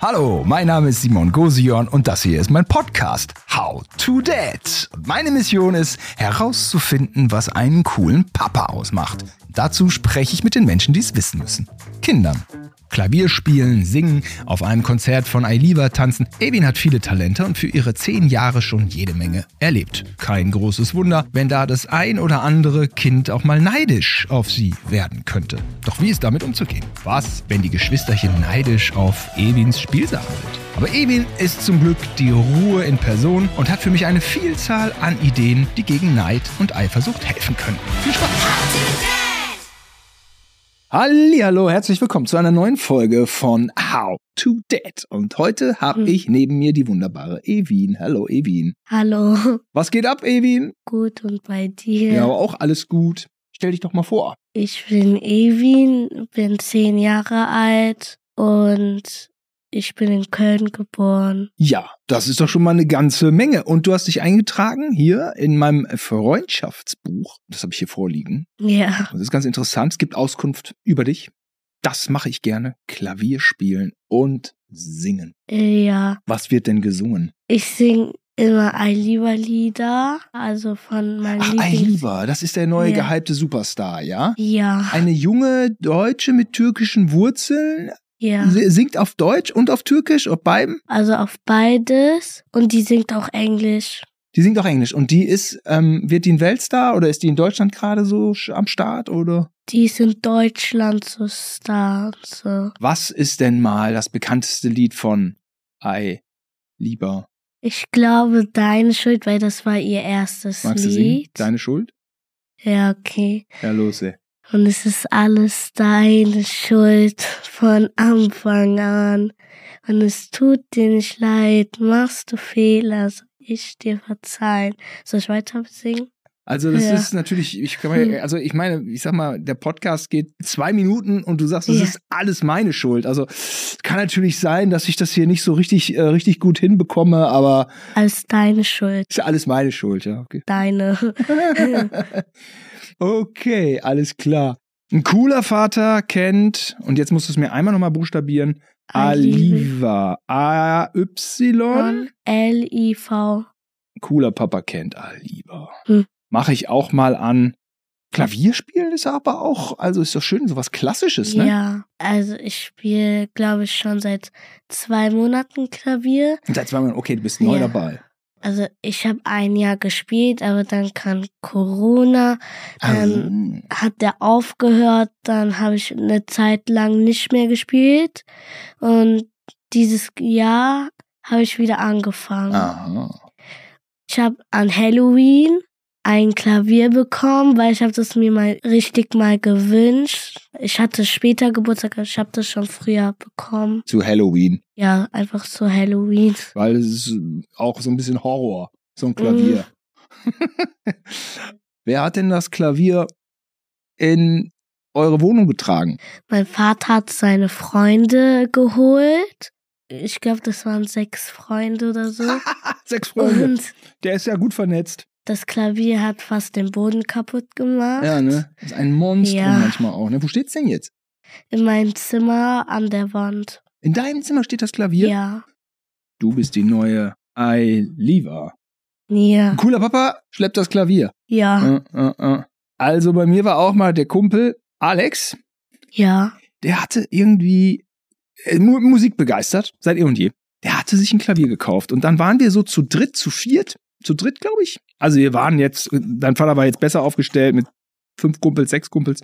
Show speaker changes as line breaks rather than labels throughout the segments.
Hallo, mein Name ist Simon Gosion und das hier ist mein Podcast How to Dad. Meine Mission ist herauszufinden, was einen coolen Papa ausmacht. Dazu spreche ich mit den Menschen, die es wissen müssen. Kindern. Klavier spielen, singen, auf einem Konzert von Ailiva tanzen. Evin hat viele Talente und für ihre zehn Jahre schon jede Menge erlebt. Kein großes Wunder, wenn da das ein oder andere Kind auch mal neidisch auf sie werden könnte. Doch wie ist damit umzugehen? Was, wenn die Geschwisterchen neidisch auf Evins Spielsachen sind? Aber Evin ist zum Glück die Ruhe in Person und hat für mich eine Vielzahl an Ideen, die gegen Neid und Eifersucht helfen können. Viel Spaß! Hallo, herzlich willkommen zu einer neuen Folge von How to Dad. Und heute habe
Hm.
ich neben mir die wunderbare Evin. Hallo, Evin.
Hallo,
Was geht ab, Evin?
gut und bei dir?
Ja, aber auch alles gut. Stell dich doch mal vor.
Ich bin Evin, bin zehn Jahre alt und ich bin in Köln geboren.
Ja, das ist doch schon mal eine ganze Menge. Und du hast dich eingetragen hier in meinem Freundschaftsbuch. Das habe ich hier vorliegen.
Ja,
Das ist ganz interessant. Es gibt Auskunft über dich. Das mache ich gerne. Klavier spielen und singen.
ja.
Was wird denn gesungen?
Ich sing immer Eiliva-Lieder, also von meinem
Ach. Ailiva, das ist der neue
Ja.
gehypte Superstar, ja?
Ja,
Eine junge Deutsche mit türkischen Wurzeln
ja.
sie- singt auf Deutsch und auf Türkisch, auf beiden.
Also auf beides und die singt auch Englisch.
Die singt auch Englisch. Und die ist, ähm, wird die ein Weltstar oder ist die in Deutschland gerade so am Start oder?
Die ist in Deutschland so Star so.
Was ist denn mal das bekannteste Lied von Ei, lieber?
Ich glaube, deine Schuld, weil das war ihr erstes
Magst du singen?
Lied.
Deine Schuld?
Ja, okay.
Ja, los, ey.
Und es ist alles deine Schuld von Anfang an. Und es tut dir nicht leid, machst du Fehler, soll ich dir verzeihen. Soll ich weiter singen?
Also das
Ja.
ist natürlich, ich kann mal,
Hm.
also ich meine, ich sag mal, der Podcast geht zwei Minuten und du sagst, das
Ja.
ist alles meine Schuld. Also kann natürlich sein, dass ich das hier nicht so richtig, äh, richtig gut hinbekomme, aber
Als deine Schuld.
ist ja alles meine Schuld, ja. Okay.
Deine.
okay, alles klar. Ein cooler Vater kennt, und jetzt musst du es mir einmal nochmal buchstabieren, Aliva. A-Y.
L-I-V.
Cooler Papa kennt Aliva.
Hm.
Mache ich auch mal an. Klavierspielen ist aber auch, also ist doch schön, sowas Klassisches, ne?
Ja, also ich spiele, glaube ich, schon seit zwei Monaten Klavier.
Und seit zwei Monaten, okay, du bist neu
Ja.
dabei.
Also ich habe ein Jahr gespielt, aber dann kam Corona, dann
Ah.
hat der aufgehört, dann habe ich eine Zeit lang nicht mehr gespielt und dieses Jahr habe ich wieder angefangen.
Aha.
Ich habe an Halloween ein Klavier bekommen, weil ich habe das mir mal richtig mal gewünscht. Ich hatte später Geburtstag, ich habe das schon früher bekommen.
Zu Halloween.
Ja, einfach zu Halloween.
Weil es ist auch so ein bisschen Horror, so ein Klavier. Wer hat denn das Klavier in eure Wohnung getragen?
Mein Vater hat seine Freunde geholt. Ich glaube, das waren sechs Freunde oder so.
Sechs Freunde.
Und
Der ist ja gut vernetzt.
Das Klavier hat fast den Boden kaputt gemacht.
Ja, ne? Das ist ein Monstrum
Ja.
manchmal auch. Ne? Wo steht's denn jetzt?
In meinem Zimmer an der Wand.
In deinem Zimmer steht das Klavier?
Ja.
Du bist die neue Eiliva.
Ja.
Ein cooler Papa schleppt das Klavier.
Ja.
Äh, äh, äh. Also bei mir war auch mal der Kumpel Alex,
Ja.
der hatte irgendwie äh, Mu Musik begeistert, seit eh und je. Der hatte sich ein Klavier gekauft und dann waren wir so zu dritt, zu viert, zu dritt, glaube ich. Also wir waren jetzt, dein Vater war jetzt besser aufgestellt mit fünf Kumpels, sechs Kumpels.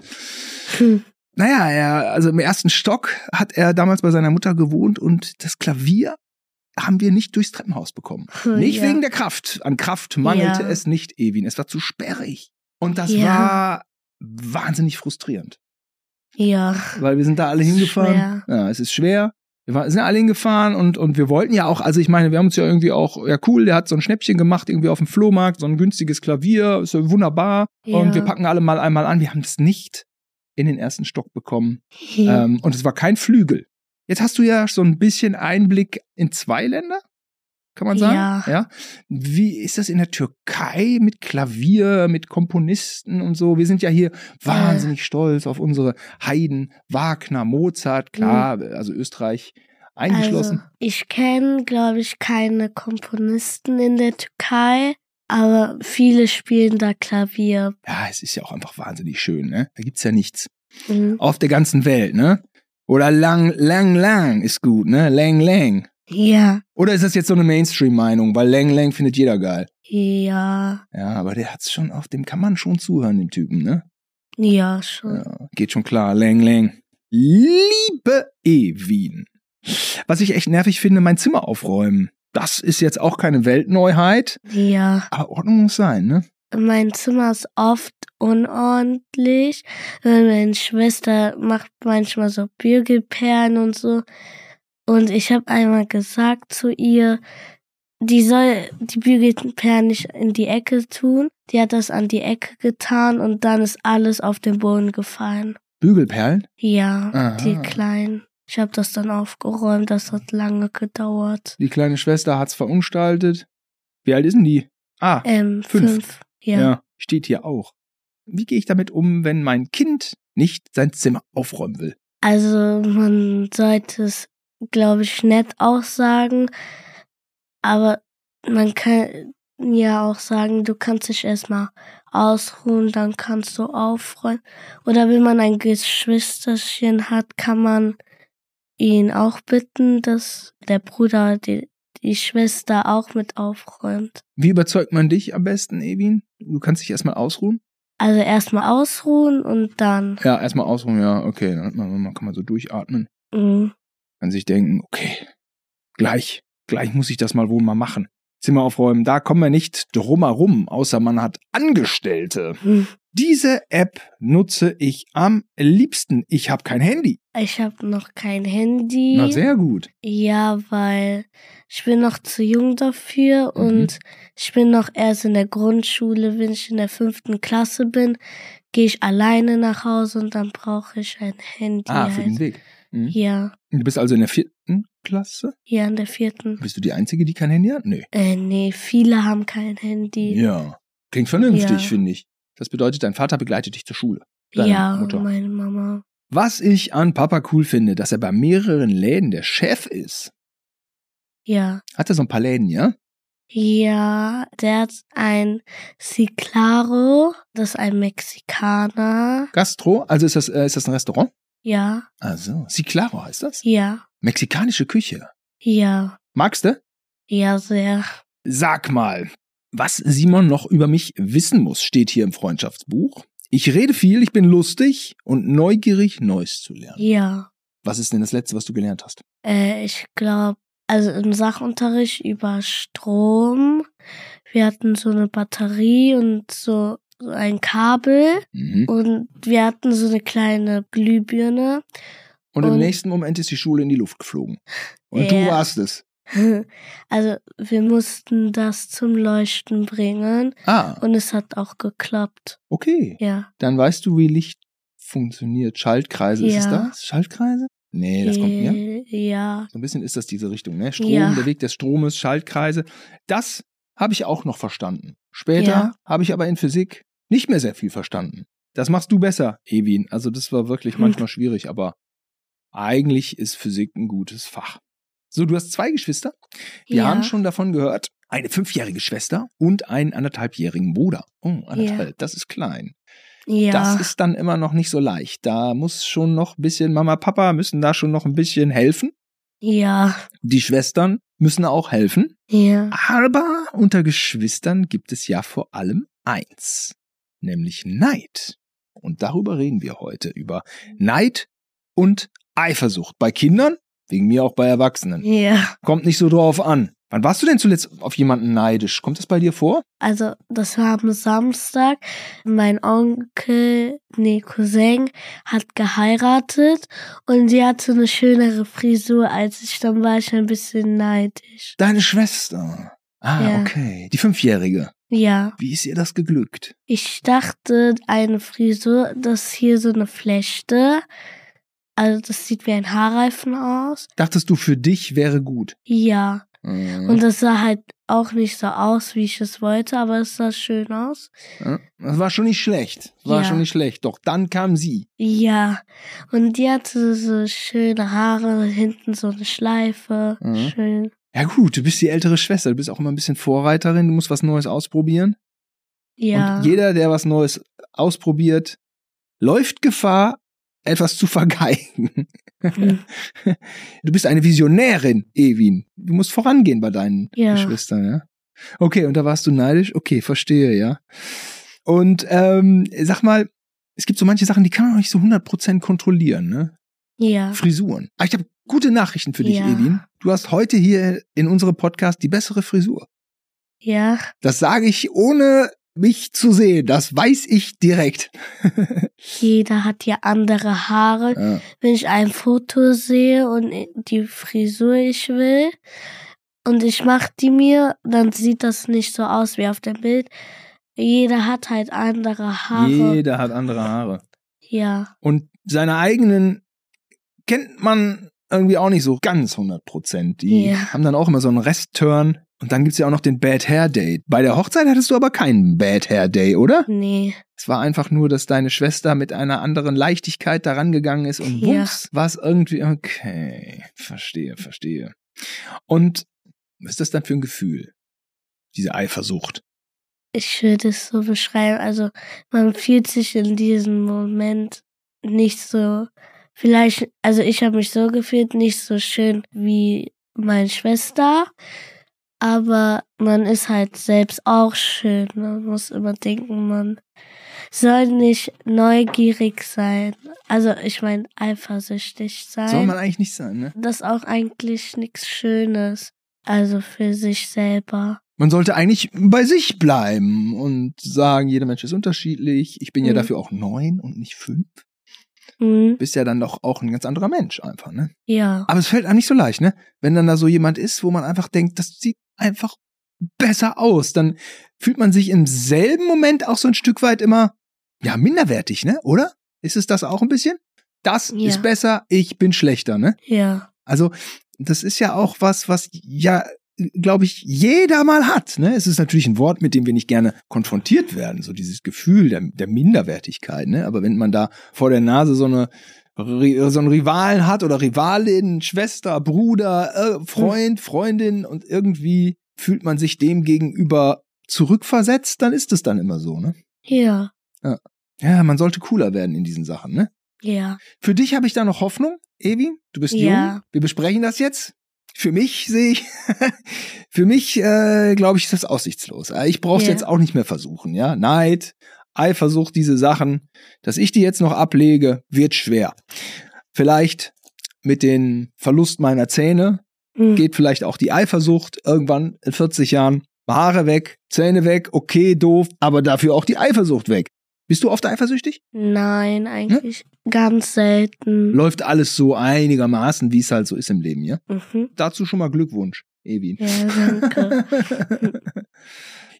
Hm.
Naja, er, also im ersten Stock hat er damals bei seiner Mutter gewohnt und das Klavier haben wir nicht durchs Treppenhaus bekommen. Nicht
ja.
wegen der Kraft. An Kraft mangelte
Ja.
es nicht, Ewin. Es war zu sperrig. Und das
Ja.
war wahnsinnig frustrierend.
Ja.
Weil wir sind da alle hingefahren.
schwer.
Ja, es ist schwer. Wir sind alle hingefahren und, und wir wollten ja auch, also ich meine, wir haben uns ja irgendwie auch, ja cool, der hat so ein Schnäppchen gemacht, irgendwie auf dem Flohmarkt, so ein günstiges Klavier, ist ja wunderbar. Und
Ja.
wir packen alle mal einmal an. Wir haben es nicht in den ersten Stock bekommen. Ähm, und es war kein Flügel. Jetzt hast du ja so ein bisschen Einblick in zwei Länder, kann man sagen.
Ja.
Wie ist das in der Türkei mit Klavier, mit Komponisten und so? Wir sind ja hier wahnsinnig stolz auf unsere Haydn, Wagner, Mozart, klar,
Mhm.
also Österreich. eingeschlossen?
Also, ich kenne, glaube ich, keine Komponisten in der Türkei, aber viele spielen da Klavier.
ja, es ist ja auch einfach wahnsinnig schön, ne? Da gibt's ja nichts.
Mhm.
Auf der ganzen Welt, ne? Oder lang, lang, lang ist gut, ne? Lang, lang.
Ja,
Oder ist das jetzt so eine Mainstream-Meinung? Weil lang, lang findet jeder geil.
ja,
Ja, aber der hat's schon auf dem kann man schon zuhören, dem Typen, ne?
ja, schon.
Ja, geht schon klar. Lang, lang. Liebe Ewin. Was ich echt nervig finde, mein Zimmer aufräumen. Das ist jetzt auch keine Weltneuheit,
Ja.
aber Ordnung muss sein, ne?
Mein Zimmer ist oft unordentlich. Meine Schwester macht manchmal so Bügelperlen und so. Und ich habe einmal gesagt zu ihr, die soll die Bügelperlen nicht in die Ecke tun. Die hat das an die Ecke getan und dann ist alles auf den Boden gefallen.
Bügelperlen?
Ja,
Aha.
die kleinen. Ich habe das dann aufgeräumt, das hat lange gedauert.
Die kleine Schwester hat's verunstaltet. Wie alt ist denn die? Ah,
Ähm,
Fünf.
fünf. Ja.
ja. steht hier auch. Wie gehe ich damit um, wenn mein Kind nicht sein Zimmer aufräumen will?
Also man sollte es, glaube ich, nett auch sagen, aber man kann ja auch sagen, du kannst dich erstmal ausruhen, dann kannst du aufräumen. Oder wenn man ein Geschwisterchen hat, kann man ihn auch bitten, dass der Bruder die, die Schwester auch mit aufräumt.
Wie überzeugt man dich am besten, Ewin? Du kannst dich erstmal ausruhen?
Also erstmal ausruhen und dann.
Ja, erstmal ausruhen, ja, okay. Dann man, kann man so durchatmen.
Mm,
Kann sich denken, okay, gleich, gleich muss ich das mal wohl mal machen. Zimmer aufräumen, da kommen wir nicht drumherum, außer man hat Angestellte.
mm.
Diese App nutze ich am liebsten. Ich habe kein Handy.
Ich habe noch kein Handy.
Na, sehr gut.
Ja, weil ich bin noch zu jung dafür
Mhm.
und ich bin noch erst in der Grundschule. Wenn ich in der fünften Klasse bin, gehe ich alleine nach Hause und dann brauche ich ein Handy.
Ah, für den
halt.
Weg. Mhm.
Ja,
Du bist also in der vierten Klasse?
ja, in der vierten.
Bist du die Einzige, die kein Handy hat? Nee.
Äh, nee, viele haben kein Handy.
Ja. Klingt vernünftig,
Ja.
finde ich. Das bedeutet, dein Vater begleitet dich zur Schule. Deine
Ja,
Mutter.
meine Mama.
Was ich an Papa cool finde, dass er bei mehreren Läden der Chef ist.
Ja.
Hat er so ein paar Läden, ja?
Ja, der hat ein Ciclaro, das ist ein Mexikaner.
Gastro, also ist das, äh, ist das ein Restaurant?
Ja,
Also, Ciclaro heißt das?
ja,
Mexikanische Küche.
ja,
Magst du?
ja, sehr.
Sag mal, was Simon noch über mich wissen muss, steht hier im Freundschaftsbuch. Ich rede viel, ich bin lustig und neugierig, Neues zu lernen.
Ja.
Was ist denn das Letzte, was du gelernt hast?
Äh, ich glaube, also im Sachunterricht über Strom. Wir hatten so eine Batterie und so, so ein Kabel
Mhm.
und wir hatten so eine kleine Glühbirne.
Und im
Und-
nächsten Moment ist die Schule in die Luft geflogen. Und du
Ja.
warst es.
Also wir mussten das zum Leuchten bringen
Ah,
und es hat auch geklappt.
okay.
Ja.
Dann weißt du, wie Licht funktioniert. Schaltkreise, ist es
Ja.
das? Schaltkreise? Nee, das kommt mir.
Äh, Ja.
So ein bisschen ist das diese Richtung, ne? Strom,
Ja.
der Weg des Stromes, Schaltkreise. Das habe ich auch noch verstanden. Später
Ja.
habe ich aber in Physik nicht mehr sehr viel verstanden. Das machst du besser, Ewin. Also das war wirklich
Hm.
manchmal schwierig, aber eigentlich ist Physik ein gutes Fach. So, du hast zwei Geschwister. Wir
ja.
haben schon davon gehört. Eine fünfjährige Schwester und einen anderthalbjährigen Bruder. Oh, anderthalb, das ist klein.
Ja.
Das ist dann immer noch nicht so leicht. Da muss schon noch ein bisschen, Mama, Papa müssen da schon noch ein bisschen helfen.
ja.
Die Schwestern müssen auch helfen.
Ja.
Aber unter Geschwistern gibt es ja vor allem eins, nämlich Neid. Und darüber reden wir heute, über Neid und Eifersucht. Bei Kindern, wegen mir auch bei Erwachsenen.
Ja.
Kommt nicht so drauf an. Wann warst du denn zuletzt auf jemanden neidisch? Kommt das bei dir vor?
Also, das war am Samstag. Mein Onkel, nee, Cousin, hat geheiratet und die hatte eine schönere Frisur als ich. Dann war ich ein bisschen neidisch.
Deine Schwester. Ah,
Ja.
okay. Die Fünfjährige.
Ja.
Wie ist ihr das geglückt?
Ich dachte, eine Frisur, das hier so eine Flechte. Also, das sieht wie ein Haarreifen aus.
Dachtest du, für dich wäre gut?
Ja.
Mhm.
Und das sah halt auch nicht so aus, wie ich es wollte, aber es sah schön aus.
Ja, Das war schon nicht schlecht. War
Ja.
schon nicht schlecht. Doch dann kam sie.
Ja, und die hatte so schöne Haare, hinten so eine Schleife.
Mhm.
Schön.
Ja gut, du bist die ältere Schwester. Du bist auch immer ein bisschen Vorreiterin. Du musst was Neues ausprobieren.
Ja.
Und jeder, der was Neues ausprobiert, läuft Gefahr, etwas zu vergeigen.
Hm.
Du bist eine Visionärin, Ewin. Du musst vorangehen bei deinen
Ja.
Geschwistern, ja? Okay, und da warst du neidisch? Okay, verstehe, ja. Und ähm, sag mal, es gibt so manche Sachen, die kann man auch nicht so 100% kontrollieren, ne?
Ja.
Frisuren. Aber ich habe gute Nachrichten für dich,
Ja.
Ewin. Du hast heute hier in unserem Podcast die bessere Frisur.
Ja.
Das sage ich ohne mich zu sehen. Das weiß ich direkt.
Jeder hat ja andere Haare.
Ja.
Wenn ich ein Foto sehe und die Frisur ich will und ich mach die mir, dann sieht das nicht so aus wie auf dem Bild. Jeder hat halt andere Haare.
Jeder hat andere Haare.
Ja.
Und seine eigenen kennt man irgendwie auch nicht so ganz 100 Prozent. Die
Ja.
haben dann auch immer so einen Restturn. Und dann gibt's ja auch noch den Bad Hair Day. Bei der Hochzeit hattest du aber keinen Bad Hair Day, oder?
Nee.
Es war einfach nur, dass deine Schwester mit einer anderen Leichtigkeit daran gegangen ist und
Ja.
wumms, war es irgendwie, okay, verstehe, verstehe. Und was ist das dann für ein Gefühl? Diese Eifersucht.
Ich würde es so beschreiben. Also man fühlt sich in diesem Moment nicht so, vielleicht, also ich habe mich so gefühlt, nicht so schön wie meine Schwester, aber man ist halt selbst auch schön. Man muss immer denken, man soll nicht neugierig sein. Also ich meine eifersüchtig sein.
Soll man eigentlich nicht sein, ne?
das ist auch eigentlich nichts Schönes. Also für sich selber.
Man sollte eigentlich bei sich bleiben und sagen, jeder Mensch ist unterschiedlich. Ich bin ja
Mhm.
dafür auch neun und nicht fünf.
Hm,
Bist ja dann doch auch ein ganz anderer Mensch einfach, ne?
ja.
Aber es fällt einem nicht so leicht, ne? Wenn dann da so jemand ist, wo man einfach denkt, das sieht einfach besser aus, dann fühlt man sich im selben Moment auch so ein Stück weit immer, ja, minderwertig, ne? Oder? Ist es das auch ein bisschen? Das
Ja.
ist besser, ich bin schlechter, ne?
Ja.
Also, das ist ja auch was, was ja, glaube ich, jeder mal hat. Ne? Es ist natürlich ein Wort, mit dem wir nicht gerne konfrontiert werden, so dieses Gefühl der, der Minderwertigkeit. Ne? Aber wenn man da vor der Nase so eine so einen Rivalen hat oder Rivalin, Schwester, Bruder, äh, Freund, Freundin und irgendwie fühlt man sich dem gegenüber zurückversetzt, dann ist es dann immer so, ne?
Ja.
Ja, man sollte cooler werden in diesen Sachen, ne?
Ja.
Für dich habe ich da noch Hoffnung, Evi. Du bist
Ja.
jung. Wir besprechen das jetzt. Für mich sehe ich, für mich äh, glaube ich, ist das aussichtslos. Äh, Ich brauche es
Ja.
jetzt auch nicht mehr versuchen. Ja, Neid, Eifersucht, diese Sachen, dass ich die jetzt noch ablege, wird schwer. Vielleicht mit dem Verlust meiner Zähne
Hm.
geht vielleicht auch die Eifersucht irgendwann in 40 Jahren. Haare weg, Zähne weg, okay, doof, aber dafür auch die Eifersucht weg. Bist du oft eifersüchtig?
Nein, eigentlich ganz selten.
läuft alles so einigermaßen, wie es halt so ist im Leben, ja?
Mhm.
Dazu schon mal Glückwunsch, Evin.
Ja, danke.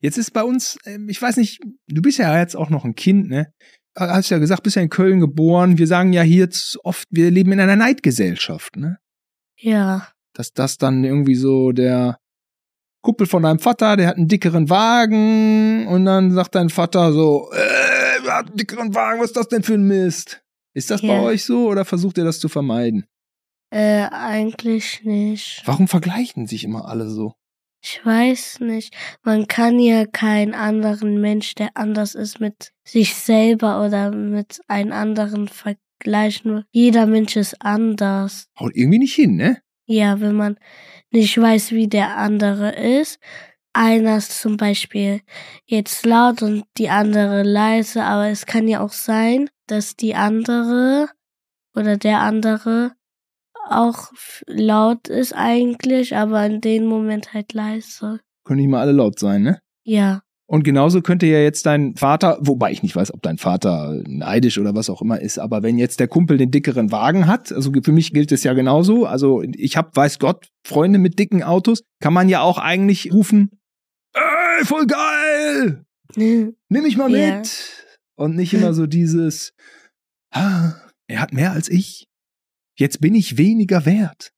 Jetzt ist bei uns, ähm, ich weiß nicht, du bist ja jetzt auch noch ein Kind, ne? Hast ja gesagt, bist ja in Köln geboren. Wir sagen ja hier jetzt oft, wir leben in einer Neidgesellschaft, ne?
ja.
Dass das dann irgendwie so der Kumpel von deinem Vater, der hat einen dickeren Wagen und dann sagt dein Vater so, äh, dickeren Wagen, was ist das denn für ein Mist? Ist das bei
Ja.
euch so oder versucht ihr das zu vermeiden?
Äh, eigentlich nicht.
Warum vergleichen sich immer alle so?
Ich weiß nicht. Man kann ja keinen anderen Mensch, der anders ist, mit sich selber oder mit einem anderen vergleichen. Jeder Mensch ist anders.
Haut irgendwie nicht hin, ne?
Ja, wenn man nicht weiß, wie der andere ist. Einer ist zum Beispiel jetzt laut und die andere leise, aber es kann ja auch sein, dass die andere oder der andere auch laut ist eigentlich, aber in dem Moment halt leise.
Können nicht mal alle laut sein, ne?
Ja,
Und genauso könnte ja jetzt dein Vater, wobei ich nicht weiß, ob dein Vater neidisch oder was auch immer ist, aber wenn jetzt der Kumpel den dickeren Wagen hat, also für mich gilt es ja genauso, also ich habe, weiß Gott, Freunde mit dicken Autos, kann man ja auch eigentlich rufen, ey, voll geil, nimm mich mal mit. Und nicht immer so dieses, ah, er hat mehr als ich, jetzt bin ich weniger wert.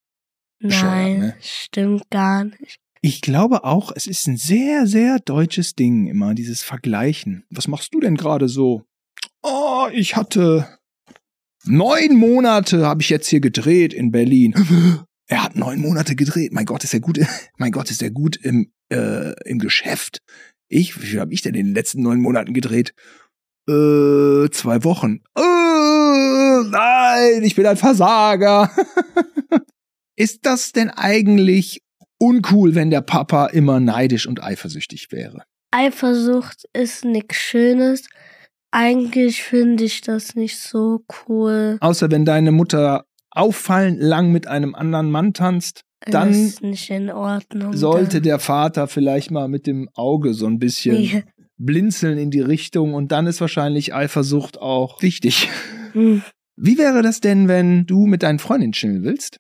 Nein,
ne?
stimmt gar nicht.
Ich glaube auch, es ist ein sehr, sehr deutsches Ding immer, dieses Vergleichen. Was machst du denn gerade so? Oh, ich hatte neun Monate habe ich jetzt hier gedreht in Berlin. Er hat neun Monate gedreht. Mein Gott, ist er gut. Mein Gott, ist er gut im äh, im Geschäft. Ich, wie viel habe ich denn in den letzten neun Monaten gedreht? Äh, zwei Wochen. Äh, nein, ich bin ein Versager. ist das denn eigentlich uncool, wenn der Papa immer neidisch und eifersüchtig wäre?
Eifersucht ist nichts Schönes. Eigentlich finde ich das nicht so cool.
Außer wenn deine Mutter auffallend lang mit einem anderen Mann tanzt, Dann
Ordnung.
sollte der Vater vielleicht mal mit dem Auge so ein bisschen
Ja.
blinzeln in die Richtung und dann ist wahrscheinlich Eifersucht auch wichtig.
Hm,
Wie wäre das denn, wenn du mit deinen Freundinnen chillen willst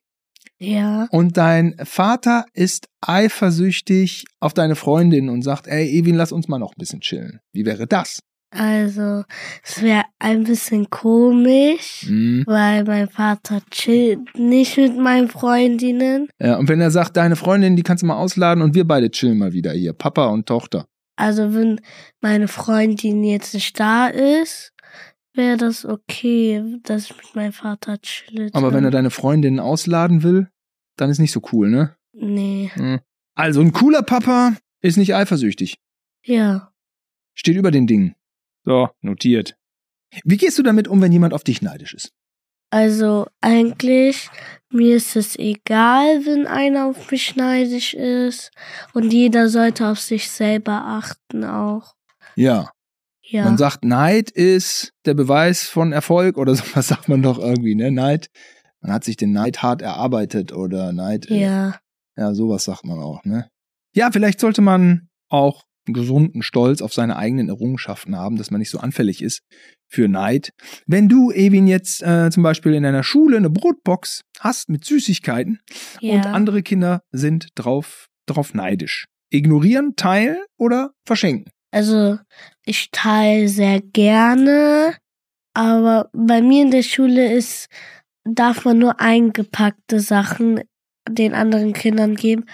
Ja,
und dein Vater ist eifersüchtig auf deine Freundin und sagt, ey, Evin, lass uns mal noch ein bisschen chillen. Wie wäre das?
Also es wäre ein bisschen komisch,
Hm.
weil mein Vater chillt nicht mit meinen Freundinnen.
Ja, und wenn er sagt, deine Freundin, die kannst du mal ausladen und wir beide chillen mal wieder hier, Papa und Tochter.
Also wenn meine Freundin jetzt nicht da ist, wäre das okay, dass ich mit meinem Vater chill.
Aber wenn er deine Freundin ausladen will, dann ist nicht so cool, ne?
Nee,
Hm. Also ein cooler Papa ist nicht eifersüchtig.
ja.
Steht über den Dingen. So, notiert. Wie gehst du damit um, wenn jemand auf dich neidisch ist?
Also eigentlich, mir ist es egal, wenn einer auf mich neidisch ist. Und jeder sollte auf sich selber achten auch.
Ja.
Ja.
Man sagt, Neid ist der Beweis von Erfolg oder sowas sagt man doch irgendwie, ne? Neid. Man hat sich den Neid hart erarbeitet oder Neid.
ja.
Ja, sowas sagt man auch, ne? Ja, vielleicht sollte man auch gesunden Stolz auf seine eigenen Errungenschaften haben, dass man nicht so anfällig ist für Neid. Wenn du, Evin, jetzt äh, zum Beispiel in einer Schule eine Brotbox hast mit Süßigkeiten
Ja.
und andere Kinder sind drauf, drauf neidisch. Ignorieren, teilen oder verschenken?
Also ich teile sehr gerne, aber bei mir in der Schule ist, darf man nur eingepackte Sachen den anderen Kindern geben,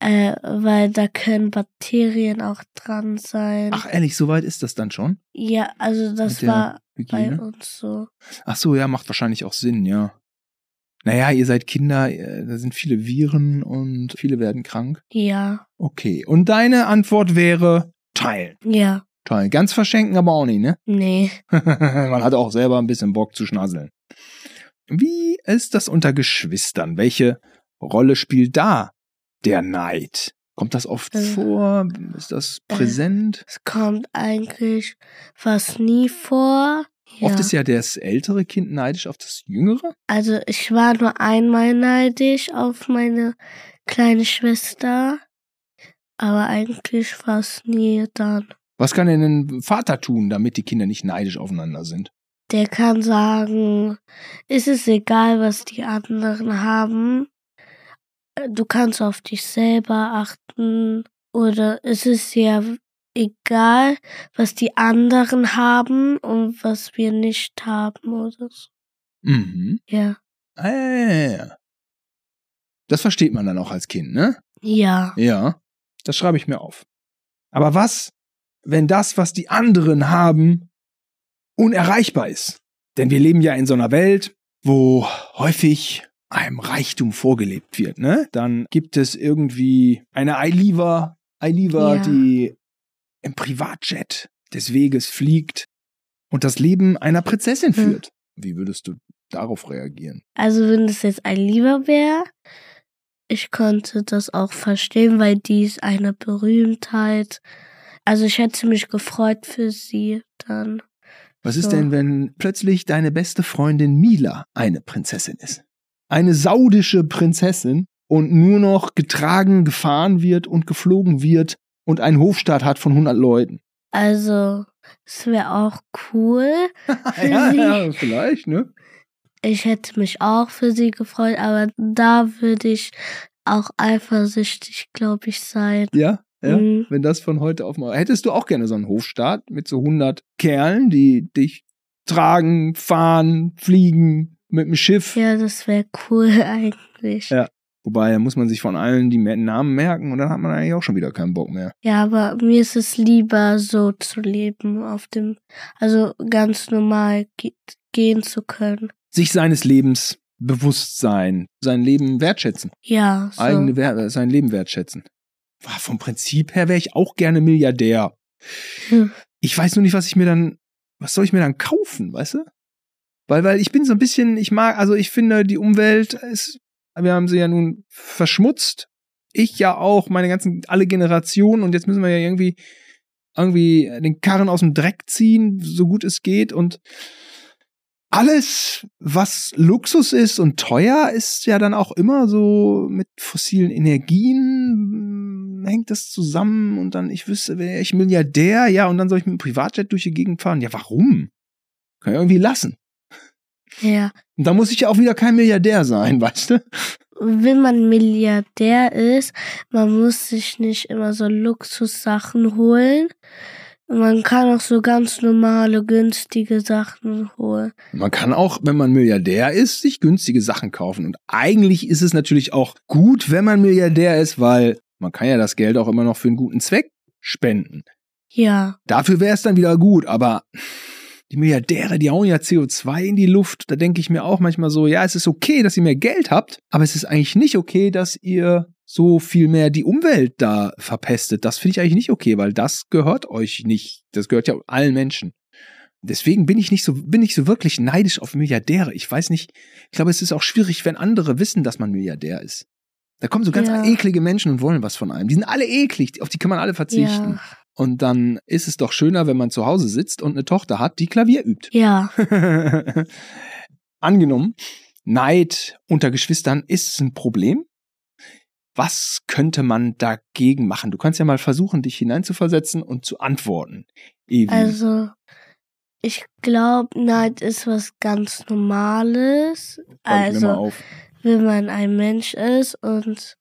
äh, weil da können Bakterien auch dran sein.
Ach ehrlich, so weit ist das dann schon?
Ja, also das war bei
Hygiene?
uns so.
Ach so, ja, macht wahrscheinlich auch Sinn, ja. Naja, ihr seid Kinder, äh, da sind viele Viren und viele werden krank.
Ja,
Okay, und deine Antwort wäre teilen.
ja,
Teilen. Ganz verschenken aber auch nicht, ne?
nee.
Man hat auch selber ein bisschen Bock zu schnasseln. Wie ist das unter Geschwistern? Welche Rolle spielt da der Neid? Kommt das oft
Äh,
vor? Ist das präsent?
Es kommt eigentlich fast nie vor. Ja.
Oft ist ja das ältere Kind neidisch auf das jüngere.
Also ich war nur einmal neidisch auf meine kleine Schwester, aber eigentlich fast nie dann.
Was kann denn ein Vater tun, damit die Kinder nicht neidisch aufeinander sind?
Der kann sagen, ist es egal, was die anderen haben. Du kannst auf dich selber achten. Oder ist es ja egal, was die anderen haben und was wir nicht haben oder so.
Mhm.
Ja.
Ah, ja, ja, ja, ja. Das versteht man dann auch als Kind, ne?
Ja.
Ja. Das schreibe ich mir auf. Aber was, wenn das, was die anderen haben, unerreichbar ist? Denn wir leben ja in so einer Welt, wo häufig einem Reichtum vorgelebt wird, ne? Dann gibt es irgendwie eine Eiliva, Eiliva,
Ja.
die im Privatjet des Weges fliegt und das Leben einer Prinzessin
Hm.
führt. Wie würdest du darauf reagieren?
Also wenn es jetzt Lieber wäre, ich konnte das auch verstehen, weil die ist eine Berühmtheit. Also ich hätte mich gefreut für sie dann.
Was ist
So.
denn, wenn plötzlich deine beste Freundin Mila eine Prinzessin ist? Eine saudische Prinzessin und nur noch getragen, gefahren wird und geflogen wird und einen Hofstaat hat von 100 Leuten.
Also es wäre auch cool. Für
ja,
sie.
ja, vielleicht, ne?
Ich hätte mich auch für sie gefreut, aber da würde ich auch eifersüchtig, glaube ich, sein.
Ja, ja.
Mhm.
Wenn das von heute auf mal. Hättest du auch gerne so einen Hofstaat mit so 100 Kerlen, die dich tragen, fahren, fliegen mit dem Schiff?
Ja, das wäre cool eigentlich.
Ja. Wobei, da muss man sich von allen die Namen merken und dann hat man eigentlich auch schon wieder keinen Bock mehr.
Ja, aber mir ist es lieber so zu leben, auf dem, also ganz normal ge gehen zu können.
Sich seines Lebens bewusst sein, sein Leben wertschätzen.
Ja, so.
Eigene, Wer- sein Leben wertschätzen. War Vom Prinzip her wäre ich auch gerne Milliardär.
Hm.
Ich weiß nur nicht, was ich mir dann, was soll ich mir dann kaufen, weißt du? Weil, weil ich bin so ein bisschen, ich mag, also ich finde, die Umwelt ist, wir haben sie ja nun verschmutzt. Ich ja auch, meine ganzen, alle Generationen und jetzt müssen wir ja irgendwie, irgendwie den Karren aus dem Dreck ziehen, so gut es geht und alles, was Luxus ist und teuer, ist ja dann auch immer so mit fossilen Energien, mm, hängt das zusammen und dann, ich wüsste, wäre ich Milliardär, ja, und dann soll ich mit einem Privatjet durch die Gegend fahren. Ja, warum? Kann ich irgendwie lassen.
Ja.
Und da muss ich ja auch wieder kein Milliardär sein, weißt du?
Wenn man Milliardär ist, man muss sich nicht immer so Luxussachen holen. Man kann auch so ganz normale, günstige Sachen holen.
Man kann auch, wenn man Milliardär ist, sich günstige Sachen kaufen. Und eigentlich ist es natürlich auch gut, wenn man Milliardär ist, weil man kann ja das Geld auch immer noch für einen guten Zweck spenden.
Ja.
Dafür wäre es dann wieder gut, aber die Milliardäre, die hauen ja CO2 in die Luft. Da denke ich mir auch manchmal so, ja, es ist okay, dass ihr mehr Geld habt, aber es ist eigentlich nicht okay, dass ihr so viel mehr die Umwelt da verpestet. Das finde ich eigentlich nicht okay, weil das gehört euch nicht. Das gehört ja allen Menschen. Deswegen bin ich nicht so, bin ich so wirklich neidisch auf Milliardäre. Ich weiß nicht, ich glaube, es ist auch schwierig, wenn andere wissen, dass man Milliardär ist. Da kommen so ganz
Ja.
eklige Menschen und wollen was von einem. Die sind alle eklig, auf die kann man alle verzichten.
Ja.
Und dann ist es doch schöner, wenn man zu Hause sitzt und eine Tochter hat, die Klavier übt.
Ja.
Angenommen, Neid unter Geschwistern ist ein Problem. Was könnte man dagegen machen? Du kannst ja mal versuchen, dich hineinzuversetzen und zu antworten. Evi.
Also, ich glaube, Neid ist was ganz Normales. Also, wenn man ein Mensch ist und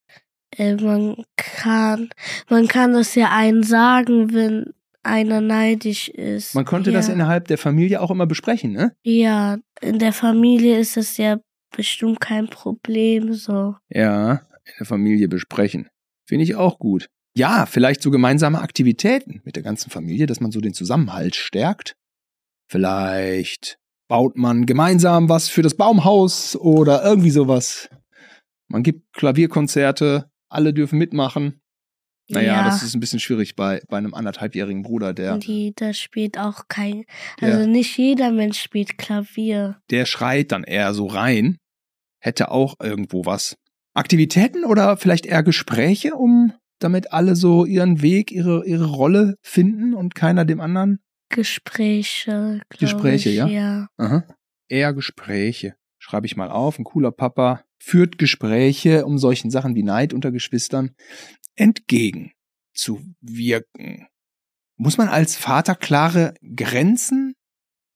äh, man kann, man kann das ja einen sagen, wenn einer neidisch ist.
Man konnte
ja.
das innerhalb der Familie auch immer besprechen, ne?
Ja, in der Familie ist es ja bestimmt kein Problem so.
Ja, in der Familie besprechen. Finde ich auch gut. Ja, vielleicht so gemeinsame Aktivitäten mit der ganzen Familie, dass man so den Zusammenhalt stärkt. Vielleicht baut man gemeinsam was für das Baumhaus oder irgendwie sowas. Man gibt Klavierkonzerte, alle dürfen mitmachen. Naja,
ja,
das ist ein bisschen schwierig bei, bei einem anderthalbjährigen Bruder, der,
die, das spielt auch kein,
der,
also nicht jeder Mensch spielt Klavier.
der schreit dann eher so rein. Hätte auch irgendwo was. Aktivitäten oder vielleicht eher Gespräche, um damit alle so ihren Weg, ihre, ihre Rolle finden und keiner dem anderen?
Gespräche,
Gespräche,
ich,
ja?
ja.
Aha. Eher Gespräche. Schreibe ich mal auf. Ein cooler Papa führt Gespräche, um solchen Sachen wie Neid unter Geschwistern entgegenzuwirken. Muss man als Vater klare Grenzen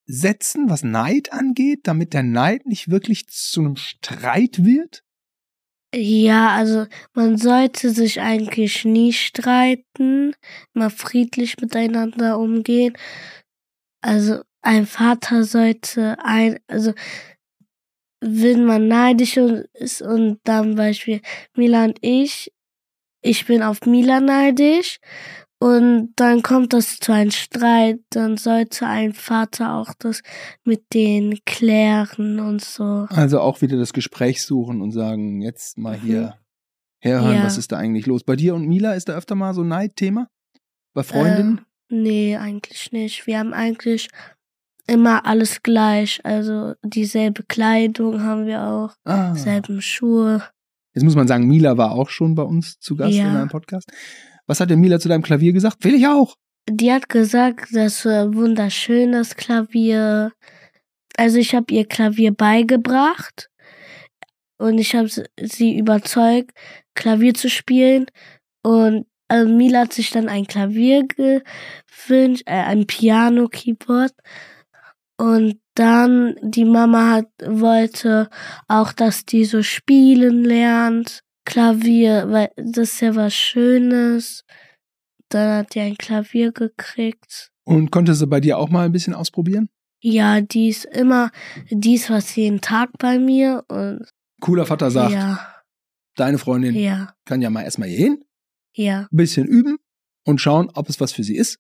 setzen, was Neid angeht, damit der Neid nicht wirklich zu einem Streit wird?
Ja, also man sollte sich eigentlich nie streiten, mal friedlich miteinander umgehen. Also ein Vater sollte ein, also wenn man neidisch ist und dann Beispiel Mila und ich, ich bin auf Mila neidisch und dann kommt das zu einem Streit, dann sollte ein Vater auch das mit denen klären und so.
Also auch wieder das Gespräch suchen und sagen, jetzt mal hier herhören,
Ja.
was ist da eigentlich los? Bei dir und Mila ist da öfter mal so ein Neidthema? Bei Freundinnen?
Äh, nee, eigentlich nicht. Wir haben eigentlich immer alles gleich. Also dieselbe Kleidung haben wir auch,
ah.
selben Schuhe.
Jetzt muss man sagen, Mila war auch schon bei uns zu Gast
Ja.
in einem Podcast. Was hat denn Mila zu deinem Klavier gesagt? Will ich auch.
Die hat gesagt, das war wunderschön, das Klavier. Also ich habe ihr Klavier beigebracht und ich habe sie überzeugt, Klavier zu spielen. Und äh, Mila hat sich dann ein Klavier gewünscht, äh, ein Piano-Keyboard. Und dann die Mama hat, wollte auch, dass die so spielen lernt. Klavier, weil das ist ja was Schönes. Dann hat die ein Klavier gekriegt.
Und konnte sie bei dir auch mal ein bisschen ausprobieren?
Ja, die ist immer, die ist fast jeden Tag bei mir und
Cooler Vater sagt,
ja,
deine Freundin
Ja,
kann ja mal erstmal hier hin,
ja,
ein bisschen üben und schauen, ob es was für sie ist.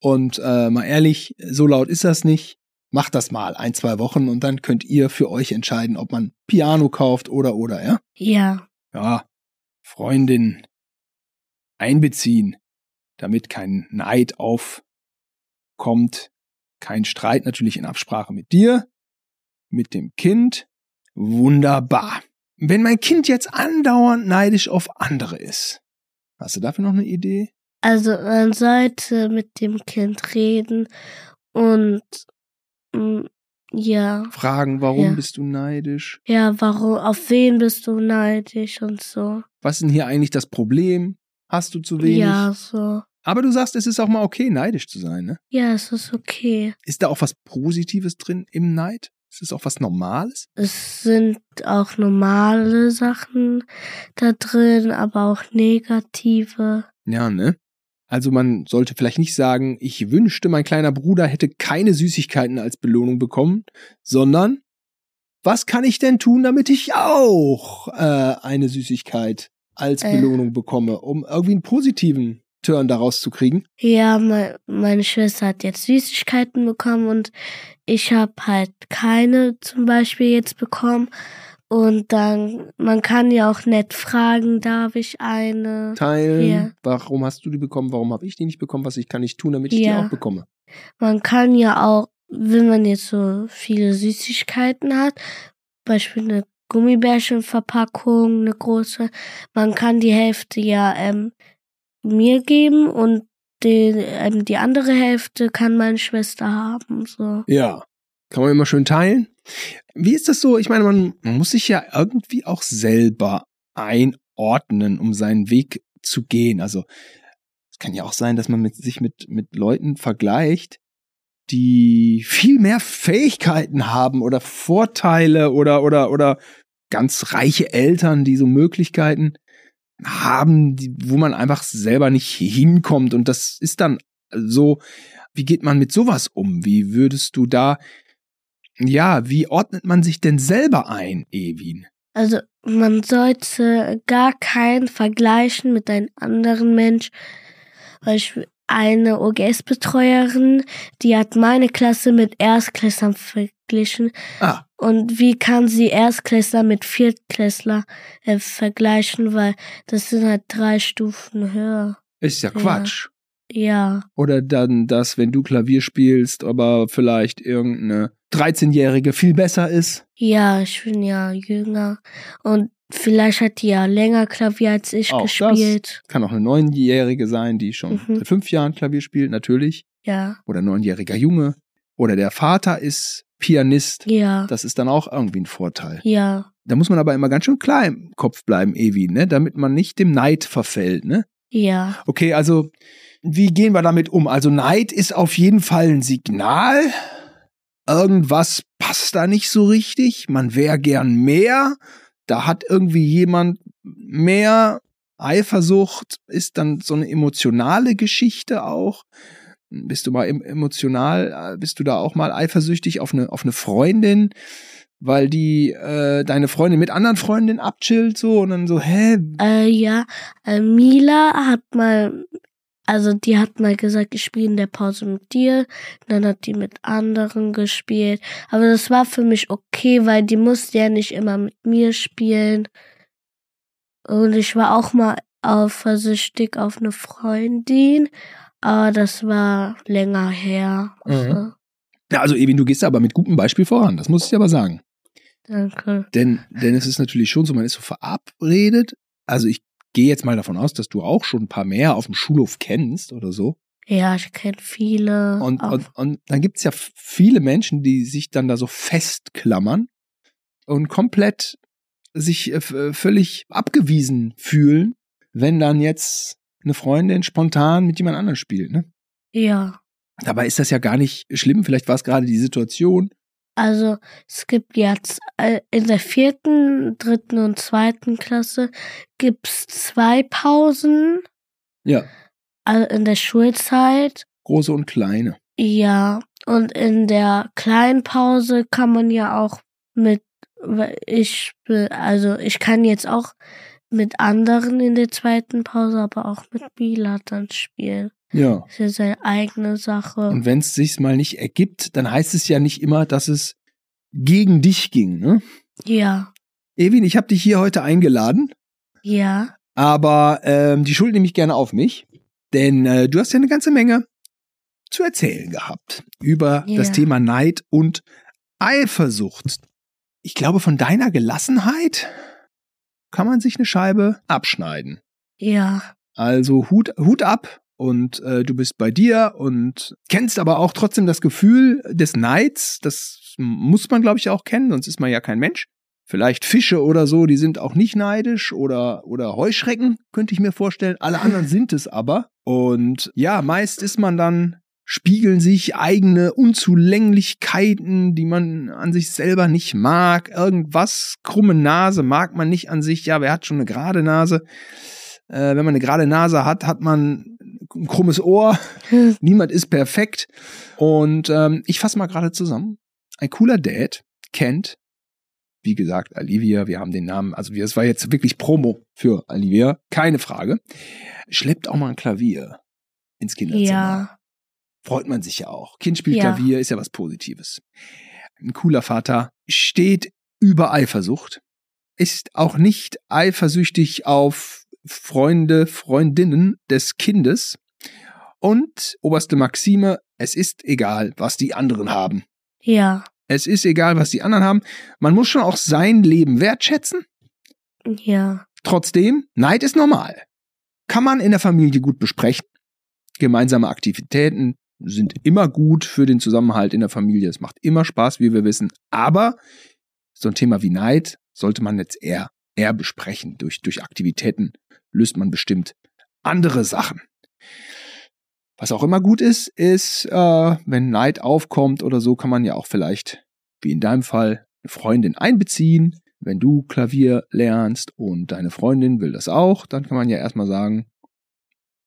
Und äh, mal ehrlich, so laut ist das nicht. Macht das mal ein, zwei Wochen und dann könnt ihr für euch entscheiden, ob man Piano kauft oder oder, ja?
ja,
Ja, Freundin einbeziehen, damit kein Neid aufkommt, kein Streit natürlich in Absprache mit dir, mit dem Kind. Wunderbar. Wenn mein Kind jetzt andauernd neidisch auf andere ist, hast du dafür noch eine Idee?
Also man sollte mit dem Kind reden und ja,
Fragen, warum
Ja.
bist du neidisch?
ja, warum, auf wen bist du neidisch und so.
Was ist denn hier eigentlich das Problem? Hast du zu wenig?
Ja, so.
Aber du sagst, es ist auch mal okay, neidisch zu sein, ne?
Ja, es ist okay.
Ist da auch was Positives drin im Neid? Ist es auch was Normales?
Es sind auch normale Sachen da drin, aber auch negative.
Ja, ne? Also man sollte vielleicht nicht sagen, ich wünschte, mein kleiner Bruder hätte keine Süßigkeiten als Belohnung bekommen, sondern was kann ich denn tun, damit ich auch äh, eine Süßigkeit als
Äh.
Belohnung bekomme, um irgendwie einen positiven Turn daraus zu kriegen?
Ja, me meine Schwester hat jetzt Süßigkeiten bekommen und ich habe halt keine zum Beispiel jetzt bekommen. Und dann, man kann ja auch nett fragen, darf ich eine?
Teilen.
Ja.
Warum hast du die bekommen? Warum habe ich die nicht bekommen? Was ich kann ich tun, damit ich die
Ja.
auch bekomme?
Man kann ja auch, wenn man jetzt so viele Süßigkeiten hat, Beispiel eine Gummibärchenverpackung, eine große, man kann die Hälfte ja ähm, mir geben und die, ähm, die andere Hälfte kann meine Schwester haben. So.
Ja. Kann man immer schön teilen. Wie ist das so? Ich meine, man muss sich ja irgendwie auch selber einordnen, um seinen Weg zu gehen. Also es kann ja auch sein, dass man mit, sich mit, mit Leuten vergleicht, die viel mehr Fähigkeiten haben oder Vorteile oder, oder, oder ganz reiche Eltern, die so Möglichkeiten haben, die, wo man einfach selber nicht hinkommt. Und das ist dann so, wie geht man mit sowas um? Wie würdest du da, ja, wie ordnet man sich denn selber ein, Ewin?
Also man sollte gar keinen vergleichen mit einem anderen Mensch. Beispiel eine OGS-Betreuerin, die hat meine Klasse mit Erstklässlern verglichen.
Ah,
Und wie kann sie Erstklässler mit Viertklässler äh, vergleichen, weil das sind halt drei Stufen höher.
ist ja
Ja.
Quatsch.
Ja,
Oder dann das, wenn du Klavier spielst, aber vielleicht irgendeine 13-Jährige viel besser ist.
ja, ich bin ja jünger. Und vielleicht hat die ja länger Klavier als ich
Auch das.
gespielt.
Kann auch eine Neunjährige sein, die schon
Mhm.
seit fünf Jahren Klavier spielt, natürlich.
Ja,
Oder ein neunjähriger Junge. Oder der Vater ist Pianist.
ja,
Das ist dann auch irgendwie ein Vorteil.
ja,
Da muss man aber immer ganz schön klar im Kopf bleiben, Ewin, ne? damit man nicht dem Neid verfällt. Ne?
ja,
Okay, also wie gehen wir damit um? Also Neid ist auf jeden Fall ein Signal. Irgendwas passt da nicht so richtig. Man wäre gern mehr. Da hat irgendwie jemand mehr. Eifersucht ist dann so eine emotionale Geschichte auch. Bist du mal em- emotional, äh, bist du da auch mal eifersüchtig auf eine, auf eine Freundin, weil die äh, deine Freundin mit anderen Freundinnen abchillt so und dann so, hä,
äh, ja. Äh, Mila hat mal, also die hat mal gesagt, ich spiele in der Pause mit dir. Dann hat die mit anderen gespielt. Aber das war für mich okay, weil die musste ja nicht immer mit mir spielen. Und ich war auch mal eifersüchtig auf eine Freundin. Aber das war länger her.
Mhm.
Also,
Ja, also Evin, du gehst aber mit gutem Beispiel voran, das muss ich aber sagen.
danke.
Denn, denn es ist natürlich schon so, man ist so verabredet. Also ich gehe jetzt mal davon aus, dass du auch schon ein paar mehr auf dem Schulhof kennst oder so.
Ja, ich kenne viele.
Und, und, und dann gibt's ja f- viele Menschen, die sich dann da so festklammern und komplett sich äh, völlig abgewiesen fühlen, wenn dann jetzt eine Freundin spontan mit jemand anderem spielt. Ne?
ja.
Dabei ist das ja gar nicht schlimm. Vielleicht war es gerade die Situation.
Also es gibt jetzt äh, in der vierten, dritten und zweiten Klasse gibt's zwei Pausen
Ja,
also in der Schulzeit.
große und kleine.
Ja, und in der kleinen Pause kann man ja auch mit weil ich also ich kann jetzt auch mit anderen in der zweiten Pause, aber auch mit Bilal dann spielen.
Ja.
Das ist ja seine eigene Sache.
Und wenn es sich mal nicht ergibt, dann heißt es ja nicht immer, dass es gegen dich ging, ne?
Ja.
Evin, ich habe dich hier heute eingeladen,
Ja.
aber ähm, die Schuld nehme ich gerne auf mich, denn äh, du hast ja eine ganze Menge zu erzählen gehabt über
Ja.
das Thema Neid und Eifersucht. Ich glaube, von deiner Gelassenheit kann man sich eine Scheibe abschneiden.
Ja.
Also Hut, Hut ab und äh, du bist bei dir und kennst aber auch trotzdem das Gefühl des Neids. Das muss man, glaube ich, auch kennen, sonst ist man ja kein Mensch. Vielleicht Fische oder so, die sind auch nicht neidisch oder, oder Heuschrecken, könnte ich mir vorstellen. Alle anderen sind es aber. Und ja, meist ist man dann, spiegeln sich eigene Unzulänglichkeiten, die man an sich selber nicht mag. Irgendwas, krumme Nase mag man nicht an sich. Ja, wer hat schon eine gerade Nase? Äh, wenn man eine gerade Nase hat, hat man ein krummes Ohr. Niemand ist perfekt. Und ähm, ich fasse mal gerade zusammen. Ein cooler Dad kennt, wie gesagt, Olivia, wir haben den Namen, also das war jetzt wirklich Promo für Olivia, keine Frage. Schleppt auch mal ein Klavier ins Kinderzimmer.
Ja.
Freut man sich ja auch. Kind spielt
Ja.
Klavier, ist ja was Positives. Ein cooler Vater steht über Eifersucht, ist auch nicht eifersüchtig auf Freunde, Freundinnen des Kindes. Und oberste Maxime, es ist egal, was die anderen haben.
Ja.
Es ist egal, was die anderen haben. Man muss schon auch sein Leben wertschätzen.
Ja.
Trotzdem, Neid ist normal. Kann man in der Familie gut besprechen. Gemeinsame Aktivitäten sind immer gut für den Zusammenhalt in der Familie. Es macht immer Spaß, wie wir wissen. Aber so ein Thema wie Neid sollte man jetzt eher, eher besprechen. Durch, durch Aktivitäten löst man bestimmt andere Sachen. Was auch immer gut ist, ist, äh, wenn Neid aufkommt oder so, kann man ja auch vielleicht, wie in deinem Fall, eine Freundin einbeziehen. Wenn du Klavier lernst und deine Freundin will das auch, dann kann man ja erstmal sagen,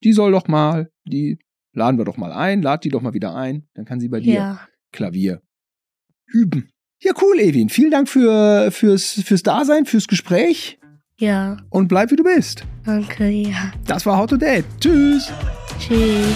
die soll doch mal, die laden wir doch mal ein, lad die doch mal wieder ein, dann kann sie bei dir
Ja.
Klavier üben. Ja, cool, Evin. Vielen Dank für, fürs, fürs Dasein, fürs Gespräch
Ja.
und bleib wie du bist.
Danke, ja.
Das war How to Date. Tschüss.
Tschüss.